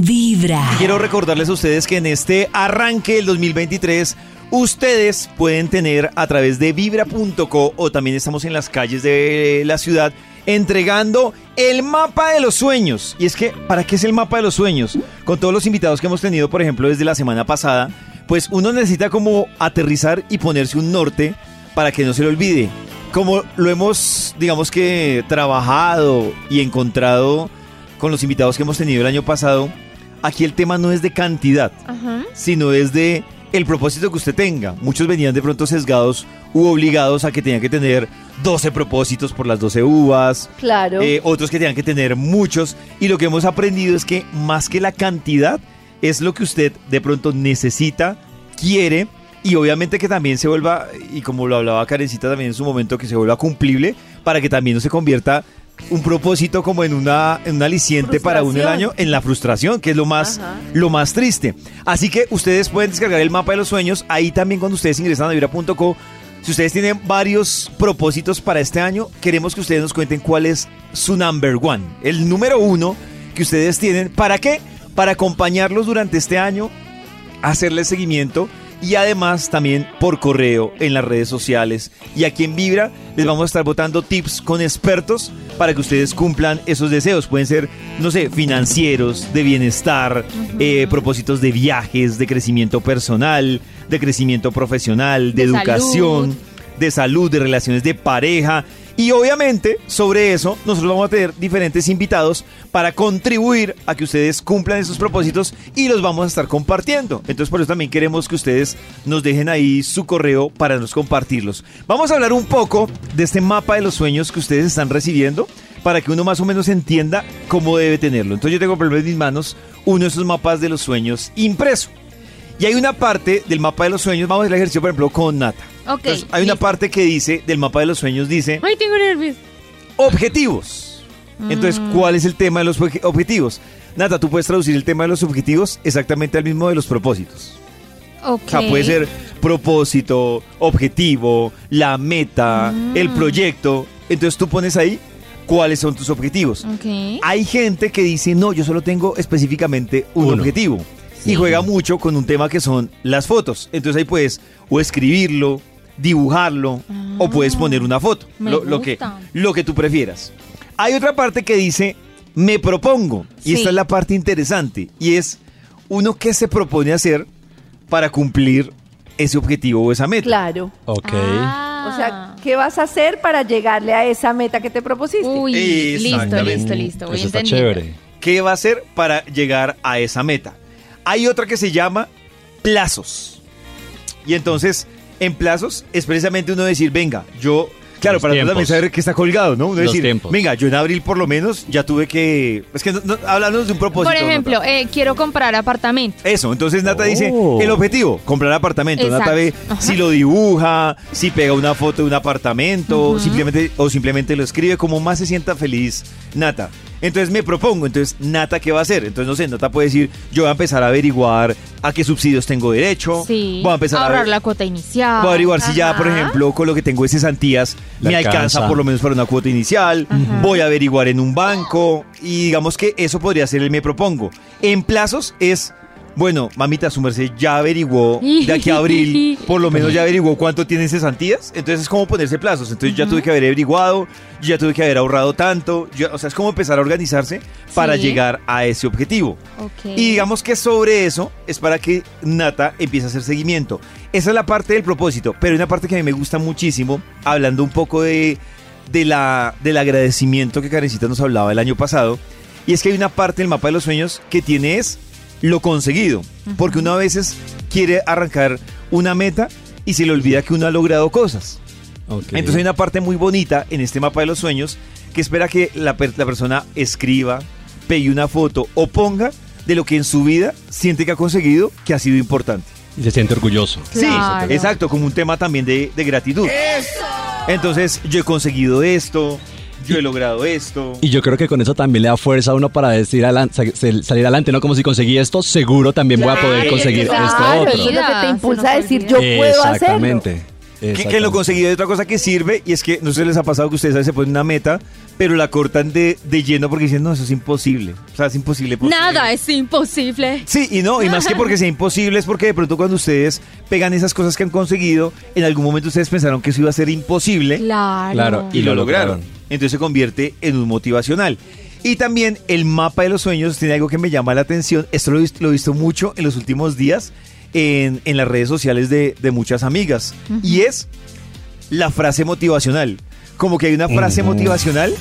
Vibra. Quiero recordarles a ustedes que en este arranque del 2023 ustedes pueden tener a través de vibra.co o también estamos en las calles de la ciudad entregando el mapa de los sueños. Y es que, ¿para qué es el mapa de los sueños? Con todos los invitados que hemos tenido, por ejemplo, desde la semana pasada, pues uno necesita como aterrizar y ponerse un norte para que no se le olvide. Como lo hemos, digamos que, trabajado y encontrado con los invitados que hemos tenido el año pasado, aquí el tema no es de cantidad, sino es de el propósito que usted tenga. Muchos venían de pronto sesgados u obligados a que tenían que tener 12 propósitos por las 12 uvas. Claro. Eh, otros que tenían que tener muchos. Y lo que hemos aprendido es que más que la cantidad, es lo que usted de pronto necesita, quiere. Y obviamente que también se vuelva, y como lo hablaba Karencita también en su momento, que se vuelva cumplible para que también no se convierta un propósito como en una, en un aliciente para uno el año, en la frustración, que es lo más, lo más triste. Así que ustedes pueden descargar el mapa de los sueños. Ahí también cuando ustedes ingresan a vibra.co, si ustedes tienen varios propósitos para este año, queremos que ustedes nos cuenten cuál es su number one, el número uno que ustedes tienen. ¿Para qué? Para acompañarlos durante este año, hacerles seguimiento y además también por correo en las redes sociales. Y aquí en Vibra les vamos a estar botando tips con expertos para que ustedes cumplan esos deseos. Pueden ser, no sé, financieros, de bienestar, eh, propósitos de viajes, de crecimiento personal, de crecimiento profesional, de, educación, de salud, de relaciones de pareja. Y obviamente sobre eso nosotros vamos a tener diferentes invitados para contribuir a que ustedes cumplan esos propósitos y los vamos a estar compartiendo. Entonces por eso también queremos que ustedes nos dejen ahí su correo para nos compartirlos. Vamos a hablar un poco de este mapa de los sueños que ustedes están recibiendo para que uno más o menos entienda cómo debe tenerlo. Entonces yo tengo por ejemplo en mis manos uno de esos mapas de los sueños impreso. Y hay una parte del mapa de los sueños, vamos a hacer el ejercicio por ejemplo con Nata. Ok. Entonces, hay una parte que dice, del mapa de los sueños, dice Ay, tengo nervios. objetivos. Entonces, Mm. ¿cuál es el tema de los obje- objetivos? Nata, tú puedes traducir el tema de los objetivos exactamente al mismo de los propósitos. Ok. O sea, puede ser propósito, objetivo, la meta, Mm. el proyecto. Entonces tú pones ahí cuáles son tus objetivos. Ok. Hay gente que dice, no, yo solo tengo específicamente un Uno. objetivo. Y juega mucho con un tema que son las fotos. Entonces ahí puedes o escribirlo, dibujarlo, o puedes poner una foto. Ah, me Lo, lo que, lo que tú prefieras. Hay otra parte que dice, me propongo. Y Sí. esta es la parte interesante. Y es uno que se propone hacer para cumplir ese objetivo o esa meta. Claro. Ok. O sea, ¿qué vas a hacer para llegarle a esa meta que te propusiste? Uy, listo, listo, listo. Voy Eso está chévere. ¿Qué va a hacer para llegar a esa meta? Hay otra que se llama plazos. Y entonces, en plazos es precisamente uno decir, venga, yo... Claro, Los para uno también saber que está colgado, ¿no? Uno Los decir, tiempos. venga, yo en abril por lo menos ya tuve que... Es que no, no, hablamos de un propósito. Por ejemplo, eh, quiero comprar apartamento. Eso, entonces Nata Oh. dice, el objetivo, comprar apartamento. Exacto. Nata ve Ajá. si lo dibuja, si pega una foto de un apartamento, simplemente, o simplemente lo escribe, como más se sienta feliz Nata. Entonces me propongo, entonces Nata, ¿qué va a hacer? Entonces, no sé, Nata puede decir, yo voy a empezar a averiguar a qué subsidios tengo derecho, Sí. voy a empezar a ahorrar la cuota inicial. Voy a averiguar si ya, por ejemplo, con lo que tengo de cesantías, me alcanza. alcanza. por lo menos para una cuota inicial. Voy a averiguar en un banco. Y digamos que eso podría ser el me propongo. En plazos es, bueno, mamita, su merced ya averiguó de aquí a abril, por lo menos ya averiguó cuánto tienen cesantías. Entonces es como ponerse plazos. Entonces ya tuve que haber averiguado, ya tuve que haber ahorrado tanto. yo- o sea, es como empezar a organizarse para Sí. llegar a ese objetivo. Ok. Y digamos que sobre eso es para que Nata empiece a hacer seguimiento. Esa es la parte del propósito, pero hay una parte que a mí me gusta muchísimo, hablando un poco de, de la, del agradecimiento que Karencita nos hablaba el año pasado, y es que hay una parte del mapa de los sueños que tiene es lo conseguido, porque uno a veces quiere arrancar una meta y se le olvida que uno ha logrado cosas. Entonces hay una parte muy bonita en este mapa de los sueños que espera que la, per- la persona escriba, pegue una foto o ponga de lo que en su vida siente que ha conseguido que ha sido importante. Y se siente orgulloso. Claro. Sí, exacto, como un tema también de, de gratitud. Entonces, yo he conseguido esto, yo he logrado esto. Y yo creo que con eso también le da fuerza a uno para decir salir adelante, ¿no? Como si conseguí esto, seguro también voy a poder conseguir claro, esto otro. Eso es lo que te Se impulsa a decir, yo puedo hacerlo. Exactamente. Que, que en lo conseguido hay otra cosa que sirve y es que no sé si les ha pasado que ustedes a veces se ponen una meta, pero la cortan de, de lleno porque dicen, no, eso es imposible. O sea, es imposible. porque- Nada es imposible. Sí, y no, y más que porque sea imposible, es porque de pronto cuando ustedes pegan esas cosas que han conseguido, en algún momento ustedes pensaron que eso iba a ser imposible Claro. Claro, y lo lograron. Entonces se convierte en un motivacional. Y también el mapa de los sueños tiene algo que me llama la atención. Esto lo he visto, lo he visto mucho en los últimos días en, en las redes sociales de, de muchas amigas. Y es la frase motivacional. Como que hay una frase motivacional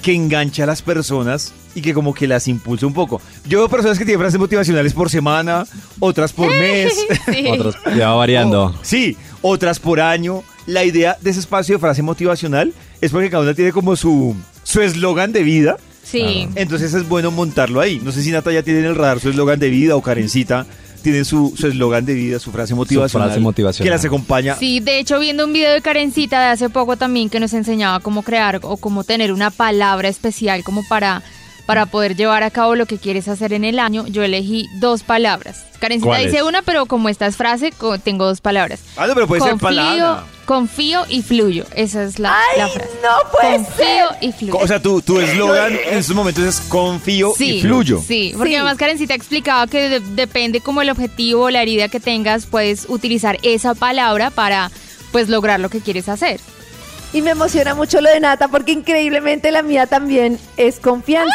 que engancha a las personas y que como que las impulsa un poco. Yo veo personas que tienen frases motivacionales por semana, otras por mes. Sí. Otros, ya va variando. Oh, sí, otras por año. La idea de ese espacio de frase motivacional es porque cada una tiene como su su eslogan de vida. Sí. Entonces es bueno montarlo ahí. No sé si Natalia tiene en el radar su eslogan de vida o Karencita tiene su su eslogan de vida, su frase motivacional. frase motivacional. Que las acompaña. Sí, de hecho viendo un video de Karencita de hace poco también que nos enseñaba cómo crear o cómo tener una palabra especial como para, para poder llevar a cabo lo que quieres hacer en el año, yo elegí dos palabras. Karencita dice una, pero como esta es frase, tengo dos palabras. Ah, no, pero puede ser palabra. Confío y fluyo. Esa es la, ¡Ay, la frase. no puede confío ser! y fluyo. O sea, tu, tu eslogan en estos momentos es confío y fluyo. Sí, porque Sí. además Karencita explicaba que de- depende como el objetivo o la herida que tengas, puedes utilizar esa palabra para pues lograr lo que quieres hacer. Y me emociona mucho lo de Nata porque increíblemente la mía también es confianza.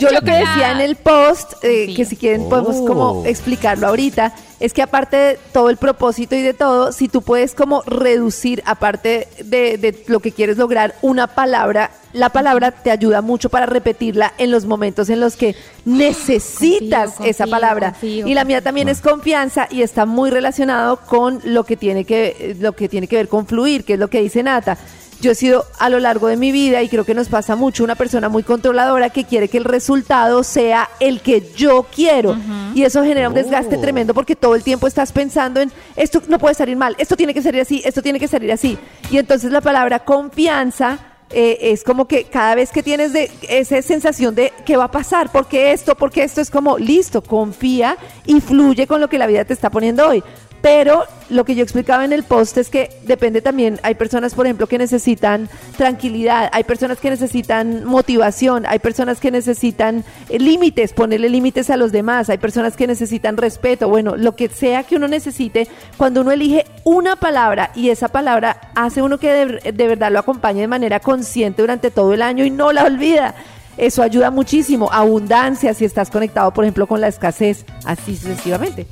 Yo lo que decía en el post, eh, que si quieren podemos Oh. como explicarlo ahorita, es que aparte de todo el propósito y de todo, si tú puedes como reducir, aparte de, de lo que quieres lograr, una palabra, la palabra te ayuda mucho para repetirla en los momentos en los que necesitas Confío, esa palabra. confío. Y la mía también es confianza y está muy relacionado con lo que tiene que, lo que, tiene que ver con fluir, que es lo que dice Nata. Yo he sido a lo largo de mi vida y creo que nos pasa mucho una persona muy controladora que quiere que el resultado sea el que yo quiero. Y eso genera un desgaste Oh. tremendo porque todo el tiempo estás pensando en esto no puede salir mal, esto tiene que salir así, esto tiene que salir así. Y entonces la palabra confianza eh, es como que cada vez que tienes de esa sensación de qué va a pasar, porque esto, porque esto es como listo, confía y fluye con lo que la vida te está poniendo hoy. Pero lo que yo explicaba en el post es que depende también, hay personas, por ejemplo, que necesitan tranquilidad, hay personas que necesitan motivación, hay personas que necesitan eh, límites, ponerle límites a los demás, hay personas que necesitan respeto, bueno, lo que sea que uno necesite, cuando uno elige una palabra y esa palabra hace uno que de, de verdad lo acompañe de manera consciente durante todo el año y no la olvida. Eso ayuda muchísimo. Abundancia, si estás conectado, por ejemplo, con la escasez, así sucesivamente.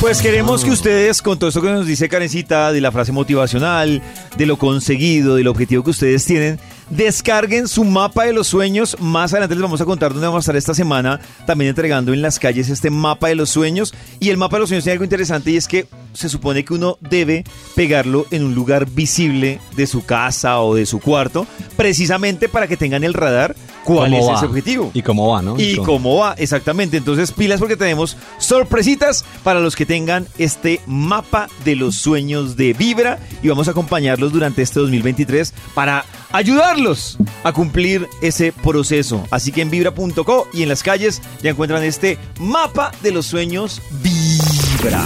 Pues queremos que ustedes, con todo esto que nos dice Karencita, de la frase motivacional, de lo conseguido, del objetivo que ustedes tienen, descarguen su mapa de los sueños. Más adelante les vamos a contar dónde vamos a estar esta semana, también entregando en las calles este mapa de los sueños. Y el mapa de los sueños tiene algo interesante y es que se supone que uno debe pegarlo en un lugar visible de su casa o de su cuarto, precisamente para que tengan el radar cuál ¿Cómo es va? ese objetivo. Y cómo va, ¿no? Y cómo va, exactamente. Entonces, pilas porque tenemos sorpresitas para los que tengan este mapa de los sueños de Vibra y vamos a acompañarlos durante este 2023 para ayudarlos a cumplir ese proceso. Así que en vibra.co y en las calles ya encuentran este mapa de los sueños Vibra.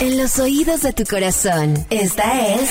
En los oídos de tu corazón, esta es